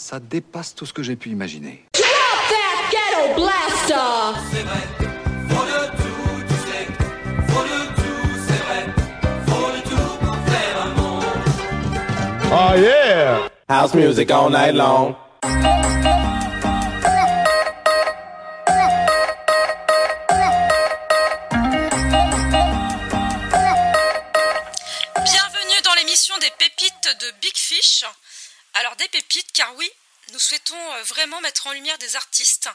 Ça dépasse tout ce que j'ai pu imaginer. Oh yeah! House music all night long. Bienvenue dans l'émission des pépites de Big Fish. Alors des pépites car oui, nous souhaitons euh, vraiment mettre en lumière des artistes,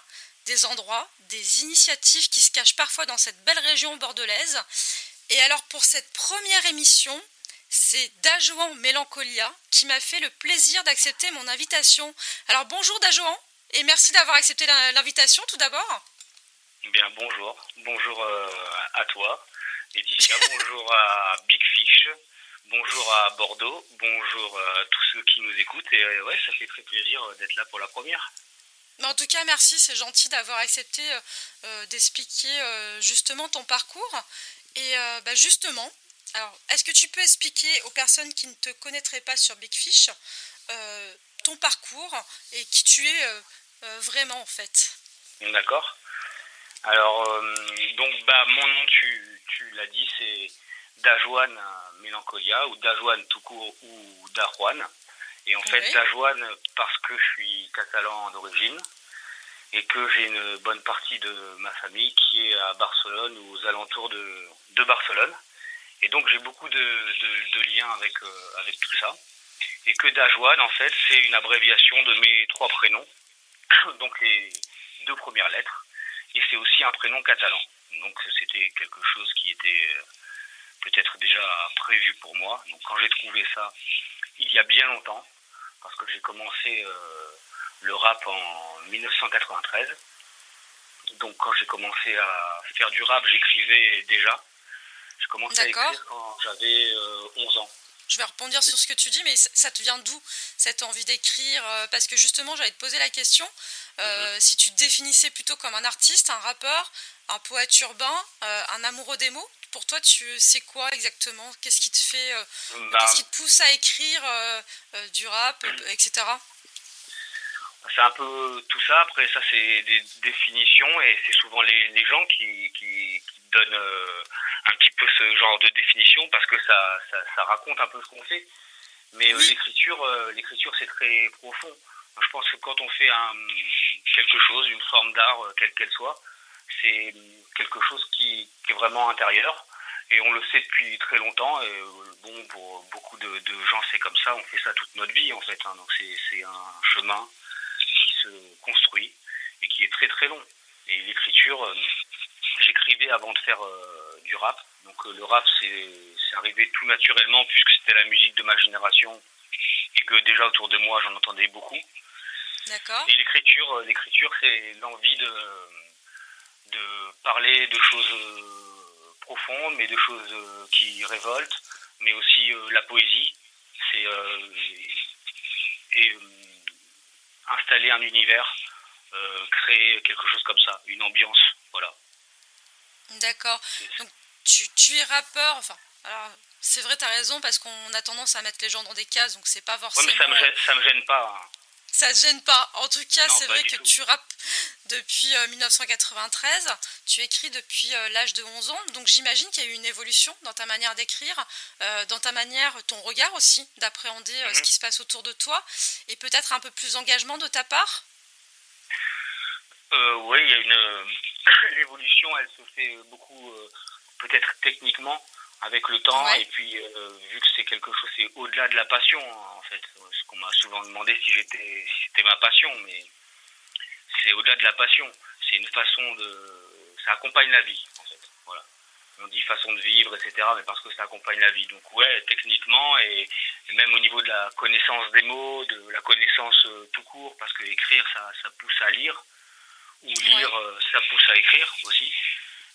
des endroits, des initiatives qui se cachent parfois dans cette belle région bordelaise. Et alors pour cette première émission, c'est Dajoan Mélancolia qui m'a fait le plaisir d'accepter mon invitation. Alors bonjour Dajoan et merci d'avoir accepté l'invitation tout d'abord. Bien, bonjour. Bonjour euh, à toi, Laetitia. bonjour à Big Fish. Bonjour à Bordeaux. Bonjour à tous ceux qui nous écoutent. Et euh, ouais, ça fait très plaisir euh, d'être là pour la première. En tout cas, merci, c'est gentil d'avoir accepté euh, d'expliquer euh, justement ton parcours. Et euh, bah, justement, alors, est-ce que tu peux expliquer aux personnes qui ne te connaîtraient pas sur Big Fish ton parcours et qui tu es vraiment en fait? D'accord. Alors, donc, bah, mon nom, tu, tu l'as dit, c'est Dajoine Mélancolia, ou Dajoine tout court, ou Dajuan. Et en fait, Oui. Dajoine parce que je suis catalan d'origine et que j'ai une bonne partie de ma famille qui est à Barcelone ou aux alentours de, de Barcelone. Et donc, j'ai beaucoup de, de- de liens avec, euh, avec tout ça. Et que Dajoine, en fait, c'est une abréviation de mes trois prénoms. donc, les deux premières lettres. Et c'est aussi un prénom catalan. Donc, c'était quelque chose qui était euh, peut-être déjà prévu pour moi. Donc, quand j'ai trouvé ça, il y a bien longtemps, parce que j'ai commencé euh, le rap en 1993. Donc quand j'ai commencé à faire du rap, j'écrivais déjà. J'ai commencé à écrire quand j'avais euh, 11 ans. Je vais rebondir sur ce que tu dis, mais ça- te vient d'où cette envie d'écrire euh, Parce que justement, j'allais te poser la question euh, si tu te définissais plutôt comme un artiste, un rappeur, un poète urbain, euh, un amoureux des mots? Pour toi, tu sais quoi exactement? Qu'est-ce qui te fait, euh, Bah, qu'est-ce qui te pousse à écrire euh, euh, du rap, euh, etc. c'est un peu tout ça. Après, ça, c'est des définitions et c'est souvent les, les gens qui, qui, qui donnent euh, un petit peu ce genre de définition parce que ça, ça, ça raconte un peu ce qu'on fait. Mais euh, l'écriture, euh, l'écriture, c'est très profond. Je pense que quand on fait un, quelque chose, une forme d'art, quelle qu'elle soit, c'est quelque chose qui, qui est vraiment intérieur. Et on le sait depuis très longtemps. Et euh, bon, pour beaucoup de, de gens, c'est comme ça. On fait ça toute notre vie, en fait. hein. Donc c'est, un chemin qui se construit et qui est très très long. Et l'écriture, euh, j'écrivais avant de faire euh, du rap. Donc euh, le rap, c'est, arrivé tout naturellement puisque c'était la musique de ma génération et que déjà autour de moi, j'en entendais beaucoup. D'accord Et l'écriture, l'écriture, c'est l'envie de, de parler de choses euh, profondes, mais de choses euh, qui révoltent, mais aussi euh, la poésie. C'est et installer un univers, créer quelque chose comme ça, une ambiance, voilà. D'accord. Donc, tu, tu es rappeur, enfin, alors, c'est vrai, tu as raison, parce qu'on a tendance à mettre les gens dans des cases, donc c'est pas forcément. mais ça me gêne, ça me gêne pas. hein. Ça te gêne pas. En tout cas, c'est vrai que tout. tu rappes depuis euh, 1993. Tu écris depuis euh, l'âge de 11 ans. Donc j'imagine qu'il y a eu une évolution dans ta manière d'écrire, euh, dans ta manière, ton regard aussi, d'appréhender euh, ce Mhm. qui se passe autour de toi. Et peut-être un peu plus d'engagement de ta part. Euh, oui, il y a une euh, l'évolution, elle se fait beaucoup euh, peut-être techniquement avec le temps Ouais. et puis euh, vu que c'est quelque chose, c'est au-delà de la passion hein, en fait. Ce qu'on m'a souvent demandé si j'étais, si c'était ma passion, mais c'est au-delà de la passion. C'est une façon de, ça accompagne la vie en fait. Voilà. On dit façon de vivre, etc. Mais parce que ça accompagne la vie. Donc ouais, techniquement et, et même au niveau de la connaissance des mots, de la connaissance euh, tout court, parce que écrire, ça, ça pousse à lire ou lire, euh, ça pousse à écrire aussi.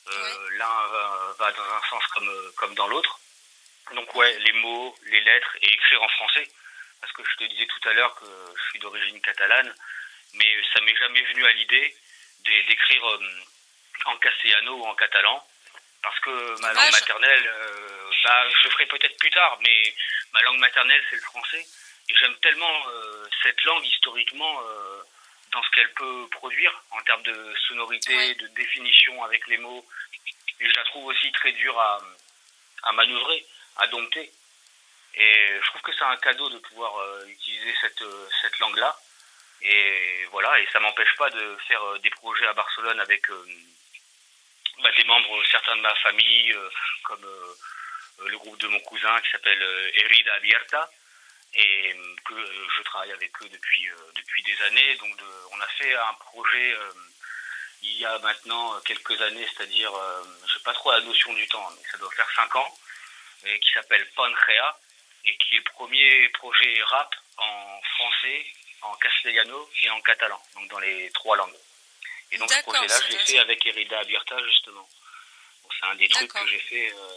Euh, L'un va, va dans un sens comme, euh, comme dans l'autre. Donc ouais, les mots, les lettres et écrire en français. Parce que je te disais tout à l'heure que je suis d'origine catalane, mais ça m'est jamais venu à l'idée d'é- d'écrire euh, en castellano ou en catalan. Parce que ma langue maternelle, euh, bah, je le ferai peut-être plus tard, mais ma langue maternelle c'est le français. j'aime tellement cette langue historiquement dans ce qu'elle peut produire en termes de sonorité, de définition avec les mots. Et je la trouve aussi très dure à, à manœuvrer, à dompter. Et je trouve que c'est un cadeau de pouvoir euh, utiliser cette, euh, cette langue-là. Et voilà, et ça m'empêche pas de faire euh, des projets à Barcelone avec bah, des membres, certains de ma famille, comme le groupe de mon cousin qui s'appelle Herida Abierta, et que je travaille avec eux depuis, depuis des années. Donc on a fait un projet il y a maintenant quelques années, c'est-à-dire, je sais pas trop la notion du temps, mais ça doit faire cinq ans, et qui s'appelle Panrea, et qui est le premier projet rap en français, en castellano et en catalan, donc dans les trois langues. Et donc ce projet-là, je l'ai fait avec Erida Abierta justement. c'est un des trucs que j'ai fait, euh,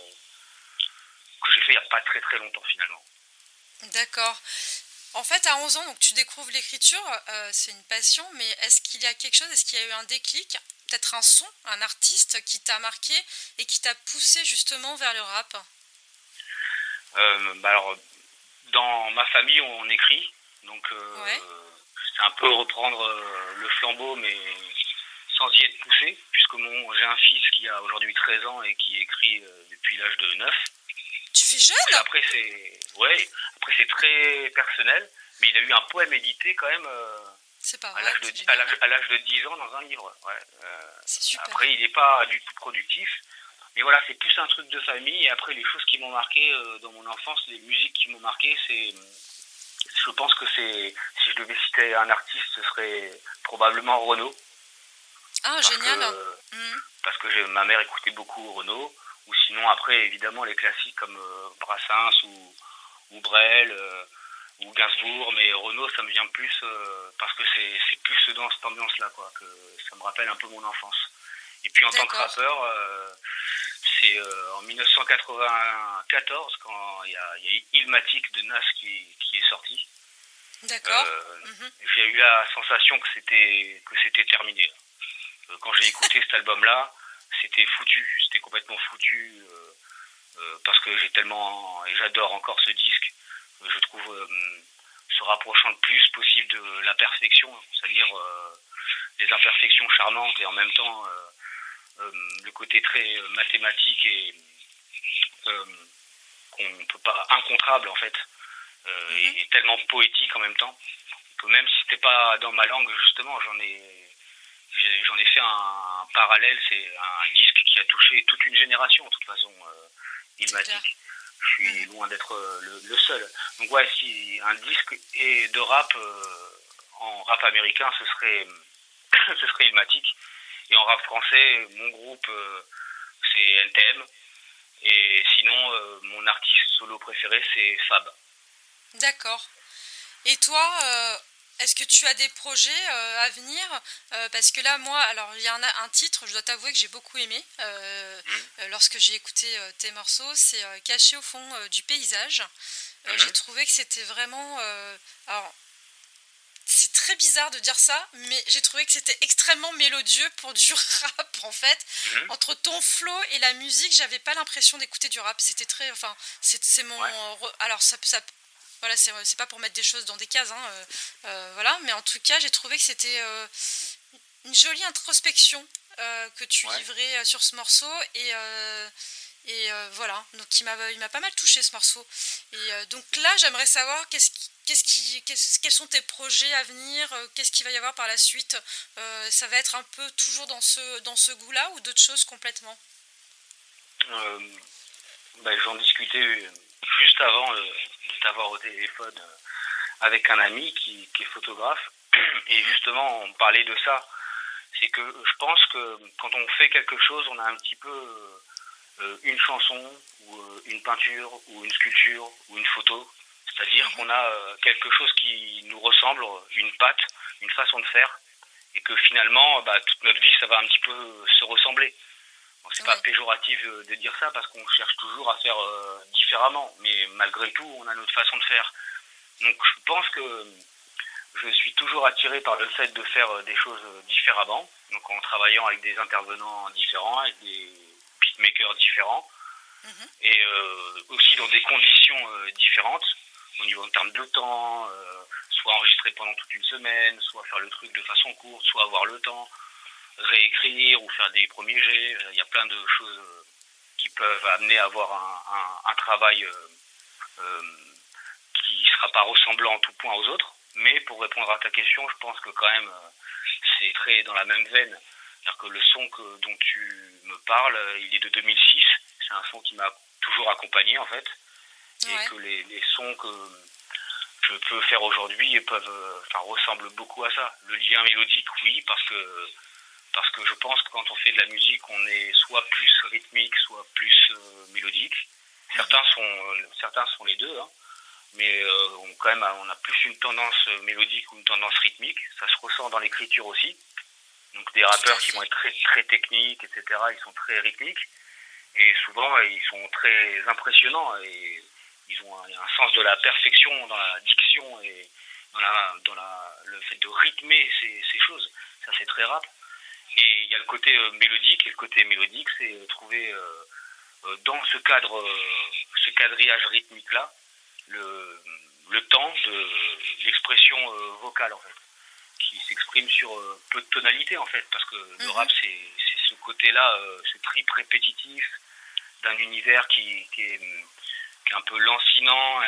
que j'ai fait il n'y a pas très très longtemps finalement. D'accord. En fait, à 11 ans, donc tu découvres l'écriture, euh, c'est une passion, mais est-ce qu'il y a quelque chose, est-ce qu'il y a eu un déclic, peut-être un son, un artiste qui t'a marqué et qui t'a poussé justement vers le rap? Euh, bah alors, dans ma famille, on écrit, donc euh, c'est un peu reprendre le flambeau, mais sans y être poussé, puisque mon, j'ai un fils qui a aujourd'hui 13 ans et qui écrit depuis l'âge de 9. Tu fais jeune Après, c'est ouais, après c'est très personnel, mais il a eu un poème édité quand même. c'est pas à l'âge de, de 10 ans dans un livre. Ouais. super. Après, il n'est pas du tout productif. Mais voilà, c'est plus un truc de famille. Et après, les choses qui m'ont marqué euh, dans mon enfance, les musiques qui m'ont marqué, c'est. Je pense que c'est. Si je devais citer un artiste, ce serait probablement Renaud. Ah, génial. Mm. Parce que ma mère écoutait beaucoup Renaud. Ou sinon, après, évidemment, les classiques comme euh, Brassens ou, ou Brel. Euh, ou Gainsbourg, mais Renaud, ça me vient plus parce que c'est plus dans cette ambiance-là, quoi, que ça me rappelle un peu mon enfance. Et puis en tant que rappeur, c'est euh, en 1994 quand il y a, y Ilmatic de Nas qui, qui est sorti. D'accord. Euh, mhm. J'ai eu la sensation que c'était que c'était terminé. Euh, quand j'ai écouté cet album-là, c'était foutu, c'était complètement foutu parce que j'ai tellement et j'adore encore ce disque. Je trouve se rapprochant le plus possible de la perfection, c'est-à-dire les imperfections charmantes et en même temps euh, le côté très euh, mathématique et euh, qu'on ne peut pas incontrable en fait mhm. et, tellement poétique en même temps que même si c'était pas dans ma langue justement j'en ai j'en ai fait un, parallèle c'est un disque qui a touché toute une génération de toute façon ilmatique je suis mhm. loin d'être le, seul donc ouais si un disque est de rap en rap américain ce serait ce serait ilmatique et en rap français, mon groupe, euh, c'est NTM. Et sinon, euh, mon artiste solo préféré, c'est Fab. D'accord. Et toi, euh, est-ce que tu as des projets à venir? Parce que là, moi, alors il y a un, titre, je dois t'avouer que j'ai beaucoup aimé mmh. lorsque j'ai écouté tes morceaux, c'est Caché au fond du paysage. Mmh. J'ai trouvé que c'était vraiment. alors, c'est très bizarre de dire ça, mais j'ai trouvé que c'était extrêmement mélodieux pour du rap en fait. Mhm. Entre ton flow et la musique, j'avais pas l'impression d'écouter du rap. C'était très, enfin, c'est mon, alors ça, ça voilà, c'est pas pour mettre des choses dans des cases, hein, euh, euh, voilà, mais en tout cas, j'ai trouvé que c'était euh, une jolie introspection que tu livrais sur ce morceau. Et et voilà, donc il m'a pas mal touché ce morceau. Et donc là, j'aimerais savoir qu'est-ce qui Qu'est-ce quels sont tes projets à venir euh, Qu'est-ce qu'il va y avoir par la suite euh, Ça va être un peu toujours dans ce, dans ce goût-là ou d'autres choses complètement? Euh, ben, J'en discutais juste avant de t'avoir au téléphone avec un ami qui, est photographe. Et justement, on parlait de ça. C'est que je pense que quand on fait quelque chose, on a un petit peu une chanson ou une peinture ou une sculpture ou une photo c'est-à-dire qu'on a euh, quelque chose qui nous ressemble, une patte, une façon de faire, et que finalement, bah, toute notre vie, ça va un petit peu se ressembler. C'est pas péjoratif de dire ça parce qu'on cherche toujours à faire euh, différemment, mais malgré tout, on a notre façon de faire. Donc je pense que je suis toujours attiré par le fait de faire euh, des choses différemment, donc en travaillant avec des intervenants différents, avec des beatmakers différents, mhm. et aussi dans des conditions différentes. au niveau en termes de temps, soit enregistrer pendant toute une semaine, soit faire le truc de façon courte, soit avoir le temps, réécrire ou faire des premiers jets. Il y a plein de choses qui peuvent amener à avoir un, un, travail qui sera pas ressemblant en tout point aux autres. Mais pour répondre à ta question, je pense que quand même c'est très dans la même veine. C'est-à-dire que le son que, dont tu me parles, il est de 2006. C'est un son qui m'a toujours accompagné en fait. Et que les, les, sons que je peux faire aujourd'hui peuvent, enfin, ressemblent beaucoup à ça. Le lien mélodique, oui, parce que parce que je pense que quand on fait de la musique, on est soit plus rythmique, soit plus euh, mélodique. Certains sont, euh, certains sont les deux, hein. mais euh, on, quand même, on a plus une tendance mélodique ou une tendance rythmique. Ça se ressent dans l'écriture aussi. Donc des rappeurs qui vont être très, très techniques, etc. Ils sont très rythmiques et souvent ils sont très impressionnants et ils ont un, un sens de la perfection dans la diction et dans, la, dans la, le fait de rythmer ces, ces choses. Ça c'est très rap. Et il y a le côté euh, mélodique, et le côté mélodique, c'est euh, trouver euh, dans ce cadre, ce quadrillage rythmique-là, le, le temps de l'expression vocale, en fait, qui s'exprime sur peu de tonalité, en fait, parce que le mhm. rap, c'est ce côté-là, ce trip répétitif d'un univers qui, qui, est, qui, est, un peu lancinant.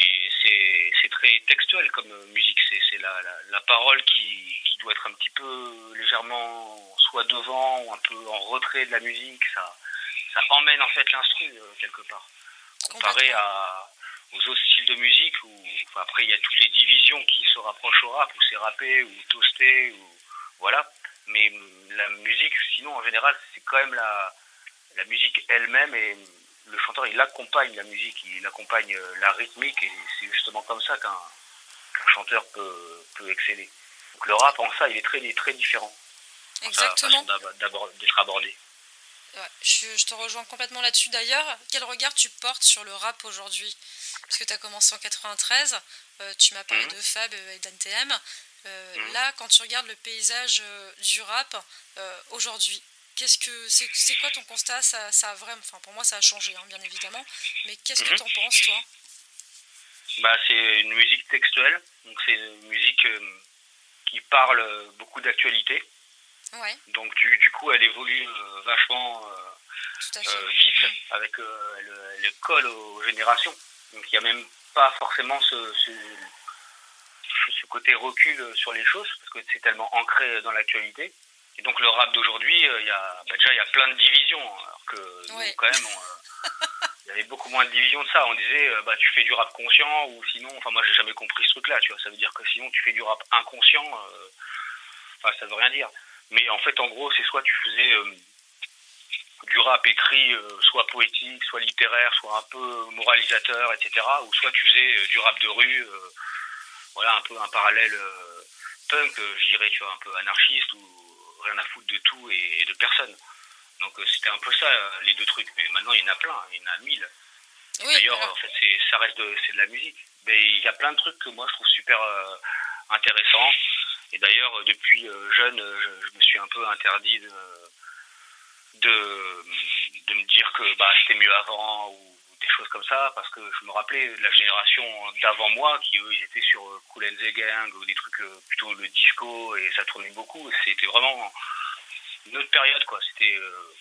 Et c'est très textuel comme musique. C'est la, la, parole qui, qui, doit être un petit peu légèrement soit devant ou un peu en retrait de la musique. Ça, ça emmène en fait l'instru euh, quelque part. Comparé à, aux autres styles de musique où après il y a toutes les divisions qui se rapprochent au rap où c'est rappé ou toasté ou voilà. Mais la musique, sinon en général, c'est quand même la, la musique elle-même et le chanteur il accompagne la musique, il accompagne euh, la rythmique et c'est justement comme ça qu'un chanteur peut, peut exceller. Donc le rap en ça il est très, très différent. Exactement. D'être abordé. Ouais, je, te rejoins complètement là-dessus. D'ailleurs, quel regard tu portes sur le rap aujourd'hui? Parce que tu as commencé en 93, euh, tu m'as parlé mhm. de Fab et d'NTM. Euh, mhm. Là, quand tu regardes le paysage du rap aujourd'hui, Qu'est-ce que c'est, quoi ton constat? Ça, ça a vraiment, enfin pour moi ça a changé hein, bien évidemment, mais qu'est-ce que mhm. tu en penses toi? Bah c'est une musique textuelle, donc c'est une musique euh, qui parle beaucoup d'actualité. Ouais. Donc du, du, coup elle évolue euh, vachement euh, vite avec le, le, colle aux générations. Donc il n'y a même pas forcément ce, ce, ce côté recul sur les choses parce que c'est tellement ancré dans l'actualité. Et donc le rap d'aujourd'hui, euh, il y a bah, déjà il y a plein de divisions, alors que nous, quand même, euh, il y avait beaucoup moins de divisions de ça. On disait euh, bah tu fais du rap conscient ou sinon, enfin moi j'ai jamais compris ce truc-là, tu vois. Ça veut dire que sinon tu fais du rap inconscient, enfin ça veut rien dire. Mais en fait en gros c'est soit tu faisais du rap écrit, soit poétique, soit littéraire, soit un peu moralisateur, etc. Ou soit tu faisais du rap de rue, voilà un peu un parallèle punk, je dirais, tu vois, un peu anarchiste ou rien à foutre de tout et, de personne. Donc euh, c'était un peu ça, euh, les deux trucs. Mais maintenant, il y en a plein, il y en a mille. D'ailleurs, en fait, ça reste de, c'est de la musique. Mais il y a plein de trucs que moi, je trouve super euh, intéressants. Et d'ailleurs, depuis jeune, je, me suis un peu interdit de, de, de me dire que bah, c'était mieux avant ou des choses comme ça, parce que je me rappelais de la génération d'avant moi, qui eux, ils étaient sur Cool and the Gang, ou des trucs euh, plutôt le disco, et ça tournait beaucoup. C'était vraiment une autre période, quoi. C'était euh,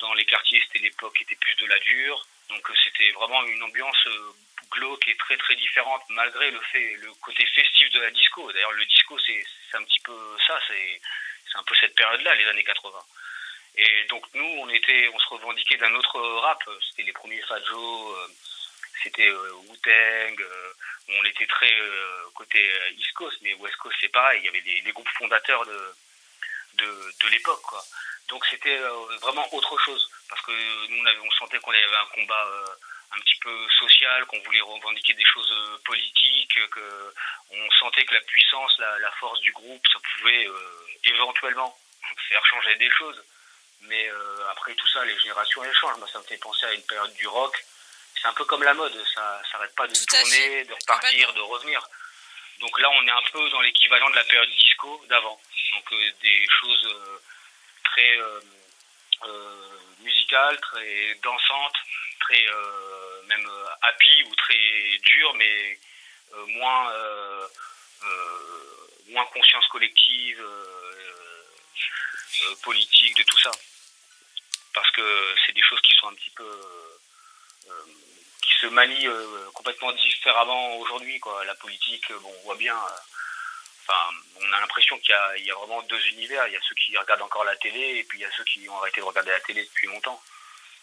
dans les quartiers, c'était l'époque qui était plus de la dure, donc euh, c'était vraiment une ambiance glauque et très très différente, malgré le fait, le côté festif de la disco. D'ailleurs, le disco, c'est un petit peu ça, c'est un peu cette période-là, les années 80. Et donc nous, on était, on se revendiquait d'un autre rap. C'était les premiers Fat euh, c'était euh, Wu-Tang. Euh, on était très côté East Coast, mais West Coast c'est pareil. Il y avait les, groupes fondateurs de de, de l'époque. Donc c'était vraiment autre chose parce que nous, on, sentait qu'on avait un combat un petit peu social, qu'on voulait revendiquer des choses politiques, que on sentait que la puissance, la force du groupe, ça pouvait éventuellement faire changer des choses. Mais euh, après tout ça, les générations elles changent. Moi, ça me fait penser à une période du rock. C'est un peu comme la mode, ça s'arrête pas de tourner, de repartir, de revenir. Donc là, on est un peu dans l'équivalent de la période disco d'avant. Donc euh, des choses euh, très musicales, très dansantes, très même happy ou très dur, mais moins moins conscience collective, politique, de tout ça. Parce que c'est des choses qui sont un petit peu qui se manient complètement différemment aujourd'hui. Quoi. La politique, bon, on voit bien, on a l'impression qu'il y, a, vraiment deux univers. Il y a ceux qui regardent encore la télé et puis il y a ceux qui ont arrêté de regarder la télé depuis longtemps.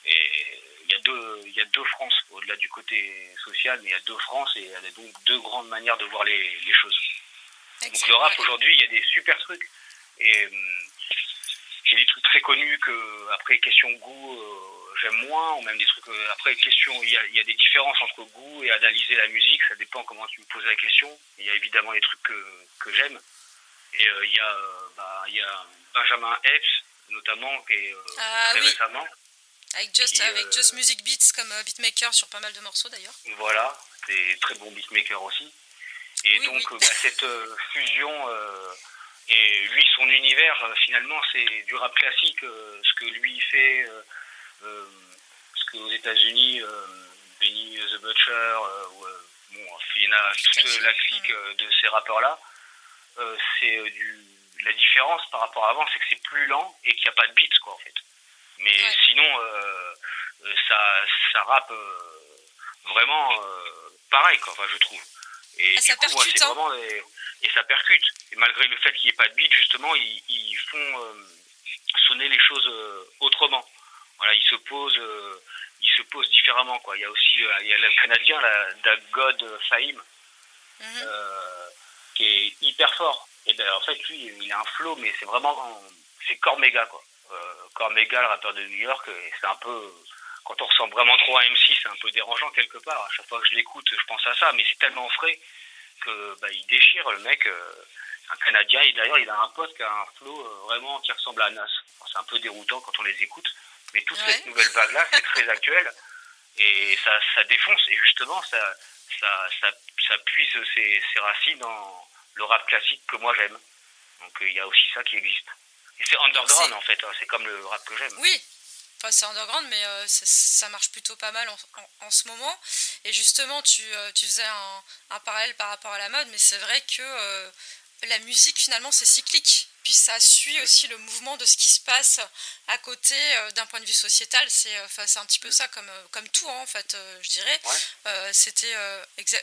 Et il y a deux, il y a deux France au-delà du côté social, mais il y a deux France et il y a donc deux grandes manières de voir les, choses. Donc le rap aujourd'hui, il y a des super trucs et hum, j'ai des trucs très connus que après question goût. Euh, j'aime moins, ou même des trucs. Euh, après, question, il y, a, y, a, des différences entre goût et analyser la musique, ça dépend comment tu me poses la question. Il y a évidemment des trucs que, que j'aime. Et euh, il, y a, bah, il y a Benjamin Epps, notamment, qui est ah, très récemment. Avec Just, avec Just Music Beats comme beatmaker sur pas mal de morceaux d'ailleurs. Voilà, c'est très bon beatmaker aussi. Et donc, bah, cette fusion. Et lui, son univers, finalement, c'est du rap classique. ce que lui fait, euh, parce qu'aux États-Unis, euh, Benny the Butcher, euh, bon, Fina, toute la clique de ces rappeurs-là, c'est du la différence par rapport à avant, c'est que c'est plus lent et qu'il n'y a pas de beats, quoi, en fait. Mais sinon, ça, ça rappe vraiment pareil, quoi, enfin, je trouve. Et ah, du coup, c'est hein. vraiment. Et, ça percute. Et malgré le fait qu'il n'y ait pas de beat, justement, ils, ils font sonner les choses autrement voilà, il se pose, euh, il se pose différemment quoi. Il y a aussi, euh, il y a le Canadien, la God Fahim, mhm. euh, qui est hyper fort. Et ben en fait lui, il a un flow, mais c'est vraiment, c'est Cormega quoi. Cormega, le rappeur de New York, c'est un peu, quand on ressent vraiment trop à MC, c'est un peu dérangeant quelque part. À chaque fois que je l'écoute, je pense à ça, mais c'est tellement frais que bah, il déchire le mec. un Canadien et d'ailleurs il a un pote qui a un flow vraiment qui ressemble à Nas. C'est un peu déroutant quand on les écoute. Mais toute cette nouvelle vague-là, c'est très actuel et ça, ça défonce. Et justement, ça, ça, ça, ça puise ses, ses, racines dans le rap classique que moi j'aime. Donc euh, il y a aussi ça qui existe. Et c'est underground en fait, hein. c'est comme le rap que j'aime. Oui, Enfin, c'est underground, mais euh, ça, marche plutôt pas mal en, en, ce moment. Et justement, tu, euh, tu faisais un, un, parallèle par rapport à la mode, mais c'est vrai que la musique, finalement, c'est cyclique puis ça suit aussi le mouvement de ce qui se passe à côté euh, d'un point de vue sociétal. C'est euh, enfin, un petit peu ça comme, euh, comme tout, hein, en fait, je dirais. C'était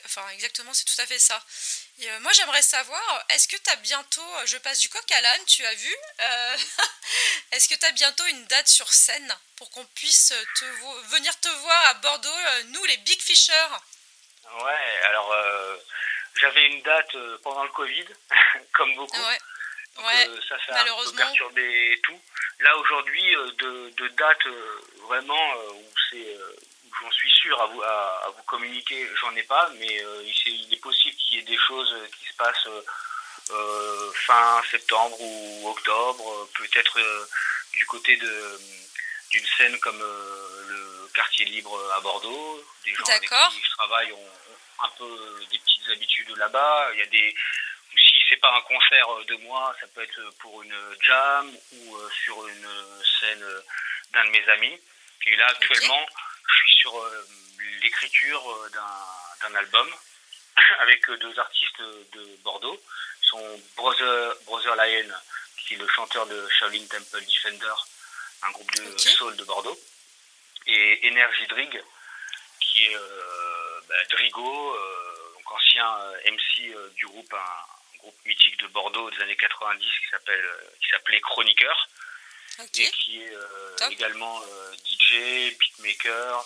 enfin, exactement, c'est tout à fait ça. Et, moi, j'aimerais savoir, est-ce que tu as bientôt, je passe du coq à l'âne, tu as vu, est-ce que tu as bientôt une date sur scène pour qu'on puisse te venir te voir à Bordeaux, nous les Big Fishers Ouais, alors j'avais une date pendant le Covid, comme beaucoup. Ouais, euh, ça, ça a un peu perturbé tout. Là, aujourd'hui, euh, de, de date euh, vraiment où c'est j'en suis sûr à vous, à, vous communiquer, j'en ai pas, mais il, est, possible qu'il y ait des choses qui se passent fin septembre ou octobre, peut-être du côté de d'une scène comme le quartier libre à Bordeaux. Des gens avec qui je travaille ont, ont, un peu des petites habitudes là-bas. Il y a des c'est pas un concert euh, de moi, ça peut être pour une jam ou euh, sur une scène euh, d'un de mes amis. Et là, actuellement, je suis sur l'écriture d'un album avec deux artistes de Bordeaux. Son Brother, Brother Lion, qui est le chanteur de Shaolin Temple Defender, un groupe de soul de Bordeaux. Et Energy Drig, qui est bah, Drigo, donc ancien MC du groupe, groupe mythique de Bordeaux des années 90 qui s'appelle euh, qui s'appelait Chroniqueur et qui est euh, également euh, DJ, beatmaker,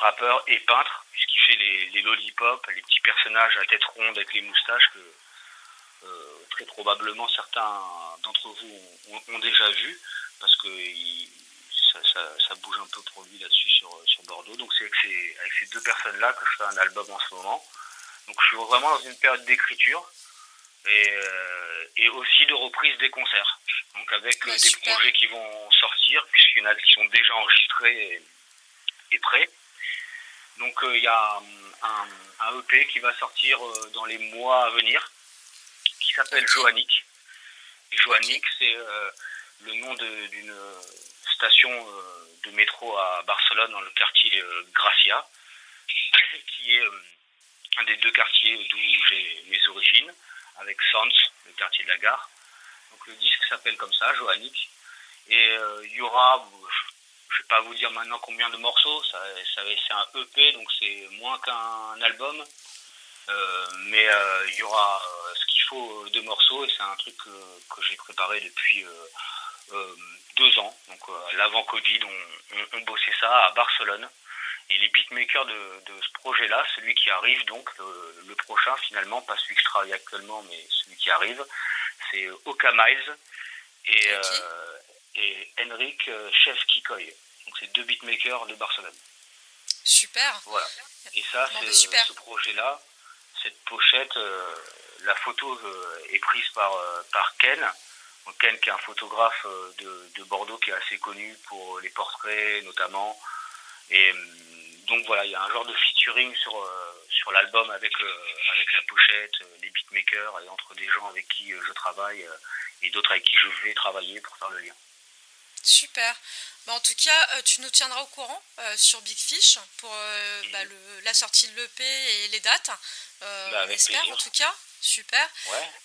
rappeur et peintre puisqu'il fait les, les lollipops, les petits personnages à tête ronde avec les moustaches que très probablement certains d'entre vous ont, déjà vu parce que ça, bouge un peu pour lui là-dessus sur, sur Bordeaux. Donc c'est avec ces, avec ces deux personnes-là que je fais un album en ce moment. Donc je suis vraiment dans une période d'écriture et, euh, et aussi de reprise des concerts. Donc avec euh, des projets qui vont sortir, puisqu'il y en a qui sont déjà enregistrés et, prêts. Donc euh, il y a un, un, EP qui va sortir dans les mois à venir, qui s'appelle Joannick. Joannick, c'est le nom d'une station de métro à Barcelone, dans le quartier Gracia, qui est un des deux quartiers d'où j'ai mes origines, avec Sants, le quartier de la gare. Donc le disque s'appelle comme ça, Johannic. Et il y aura, je ne vais pas vous dire maintenant combien de morceaux, ça, c'est un EP, donc c'est moins qu'un album. mais il y aura ce qu'il faut de morceaux et c'est un truc que j'ai préparé depuis euh, deux ans. Donc euh, l'avant Covid, on, bossait ça à Barcelone. Et les beatmakers de, de ce projet-là, celui qui arrive donc, le, prochain finalement, pas celui que je travaille actuellement, mais celui qui arrive, c'est Oka Miles et, euh, et Henrik Chef Kikoy. Donc c'est deux beatmakers de Barcelone. Super. Voilà. Et ça, c'est ce projet-là, cette pochette, la photo est prise par, par Ken, Ken qui est un photographe euh, de, Bordeaux qui est assez connu pour les portraits notamment. Et euh, donc voilà, il y a un genre de featuring sur, euh, sur l'album avec, avec la pochette, les beatmakers et entre des gens avec qui je travaille et d'autres avec qui je vais travailler pour faire le lien. Super. Bah, en tout cas, tu nous tiendras au courant sur Big Fish pour bah, la sortie de l'EP et les dates. Bah, on espère en tout cas. Super.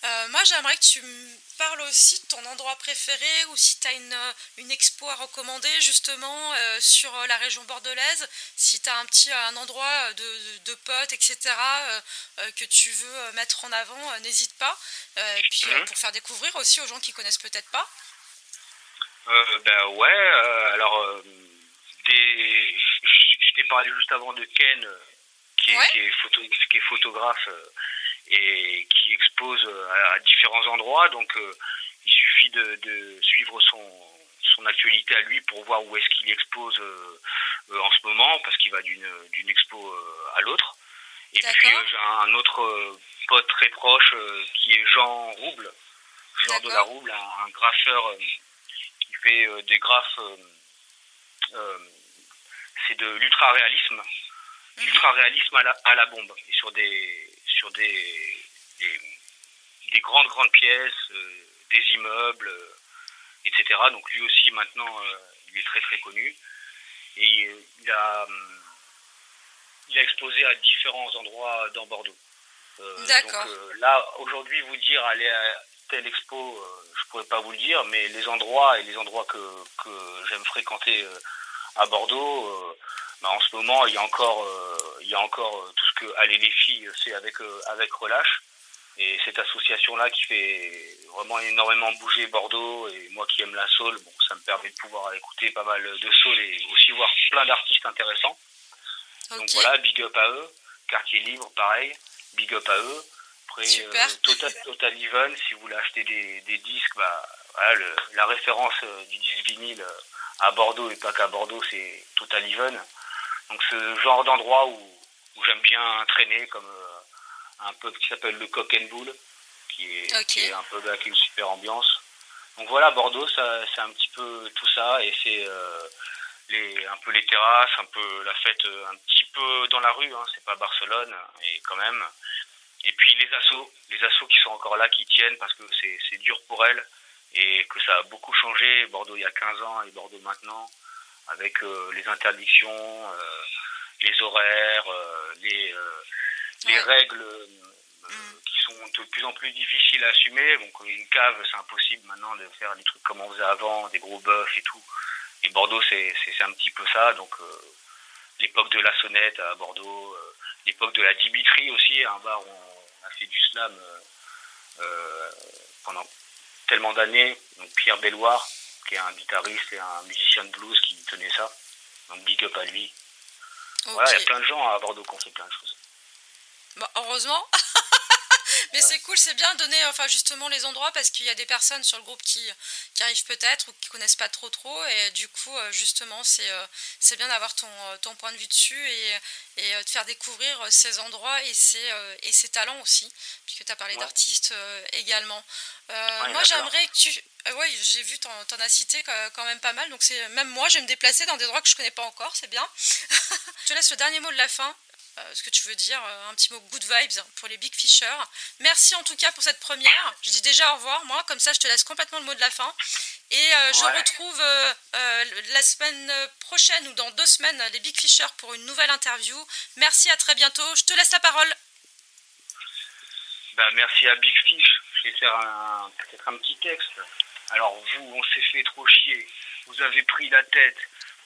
Euh, moi, j'aimerais que tu me parles aussi de ton endroit préféré ou si tu as une, une, expo à recommander justement euh, sur la région bordelaise, si tu as un petit un endroit de, de, potes, etc., euh, que tu veux mettre en avant, n'hésite pas. et puis mhm. pour faire découvrir aussi aux gens qui connaissent peut-être pas. ben ouais, alors des... je t'ai parlé juste avant de Ken, qui est, qui est, photo... qui est photographe et qui expose à, différents endroits. Donc euh, il suffit de, suivre son, son actualité à lui pour voir où est-ce qu'il expose euh, euh, en ce moment, parce qu'il va d'une expo à l'autre. Et puis j'ai un autre pote très proche qui est Jean Rouble, Jean de la Rouble, un, graffeur qui fait des graphes, c'est de l'ultra-réalisme, mhm. l'ultra-réalisme à la, à la bombe, et sur des, sur des, des, grandes, grandes pièces, euh, des immeubles, euh, etc. Donc lui aussi, maintenant, euh, il est très, très connu. Et il a, il a exposé à différents endroits dans Bordeaux. D'accord. Donc là, aujourd'hui, vous dire aller à telle expo, je pourrais pas vous le dire, mais les endroits et les endroits que, que j'aime fréquenter à Bordeaux, bah, en ce moment, il y a encore, euh, il y a encore euh, tout ce que Allez les filles c'est avec, euh, avec Relâche. Et cette association-là qui fait vraiment énormément bouger Bordeaux, et moi qui aime la soul, bon, ça me permet de pouvoir écouter pas mal de soul et aussi voir plein d'artistes intéressants. Donc voilà, big up à eux. Quartier Libre, pareil, big up à eux. Après, Total, Total Even, si vous voulez acheter des, des disques, bah, voilà, la référence du disque vinyle à Bordeaux et pas qu'à Bordeaux, c'est Total Even. Donc ce genre d'endroit où, où j'aime bien traîner, comme euh, un pub qui s'appelle le Coq and Bull, qui est, qui est un pub avec une super ambiance. Donc voilà, Bordeaux, c'est un petit peu tout ça, et c'est euh, les, un peu les terrasses, un peu la fête, euh, un petit peu dans la rue, hein, c'est pas Barcelone, et quand même. Et puis les assos, les assos qui sont encore là, qui tiennent, parce que c'est dur pour elles, et que ça a beaucoup changé, Bordeaux il y a 15 ans et Bordeaux maintenant avec euh, les interdictions, euh, les horaires, euh, les, les règles mm. qui sont de plus en plus difficiles à assumer. Donc une cave, c'est impossible maintenant de faire des trucs comme on faisait avant, des gros bœufs et tout. Et Bordeaux, c'est un petit peu ça. Donc l'époque de la sonnette à Bordeaux, l'époque de la Dimitri aussi, un bar où on a fait du slam pendant tellement d'années. Donc Pierre Belloir, qui est un guitariste et un musicien de blues qui tenait ça. Donc big up à lui. Voilà, il y a plein de gens à Bordeaux qui ont fait plein de choses. Bah, heureusement. Mais c'est cool, c'est bien de donner enfin, justement les endroits parce qu'il y a des personnes sur le groupe qui, qui arrivent peut-être ou qui connaissent pas trop trop. Et du coup euh, justement c'est euh, c'est bien d'avoir ton, euh, ton point de vue dessus et, et de faire découvrir ces endroits et ces, et ces talents aussi puisque tu as parlé d'artistes également. moi j'aimerais que tu... oui, j'ai vu, t'en, en as cité quand même pas mal, donc c'est même moi je vais me déplacer dans des endroits que je connais pas encore, c'est bien. je te laisse le dernier mot de la fin. euh, ce que tu veux dire, euh, un petit mot good vibes pour les Big Fishers. Merci en tout cas pour cette première. Je dis déjà au revoir, moi, comme ça je te laisse complètement le mot de la fin. Et je retrouve la semaine prochaine ou dans deux semaines les Big Fishers pour une nouvelle interview. Merci, à très bientôt. Je te laisse la parole. Bah, merci à Big Fish. Je vais faire peut-être un petit texte. Alors vous, on s'est fait trop chier. Vous avez pris la tête.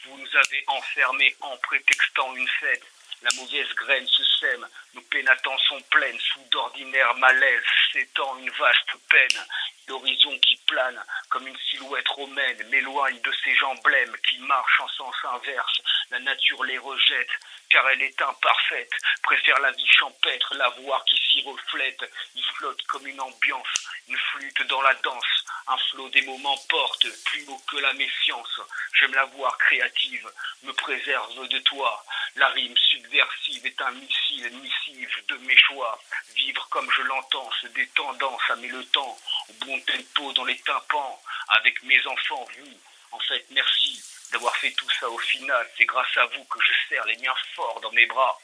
Vous nous avez enfermés en prétextant une fête. La mauvaise graine se sème, nos pénatents sont pleines, sous d'ordinaire malaise, s'étend une vaste peine. L'horizon qui plane comme une silhouette romaine m'éloigne de ces emblèmes qui marchent en sens inverse. La nature les rejette, car elle est imparfaite, préfère la vie champêtre, la voir qui s'y reflète. Il flotte comme une ambiance, une flûte dans la danse, un flot des moments porte, plus haut que la méfiance. J'aime la voir créative, me préserve de toi. La rime subversive est un missile missive de mes choix. Vivre comme je l'entends, c'est des tendances à mes le temps, au bon tempo dans les tympans, avec mes enfants, vous. En fait, merci d'avoir fait tout ça au final. C'est grâce à vous que je serre les miens forts dans mes bras.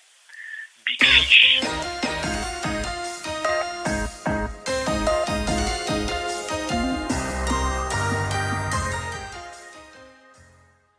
Big Fish.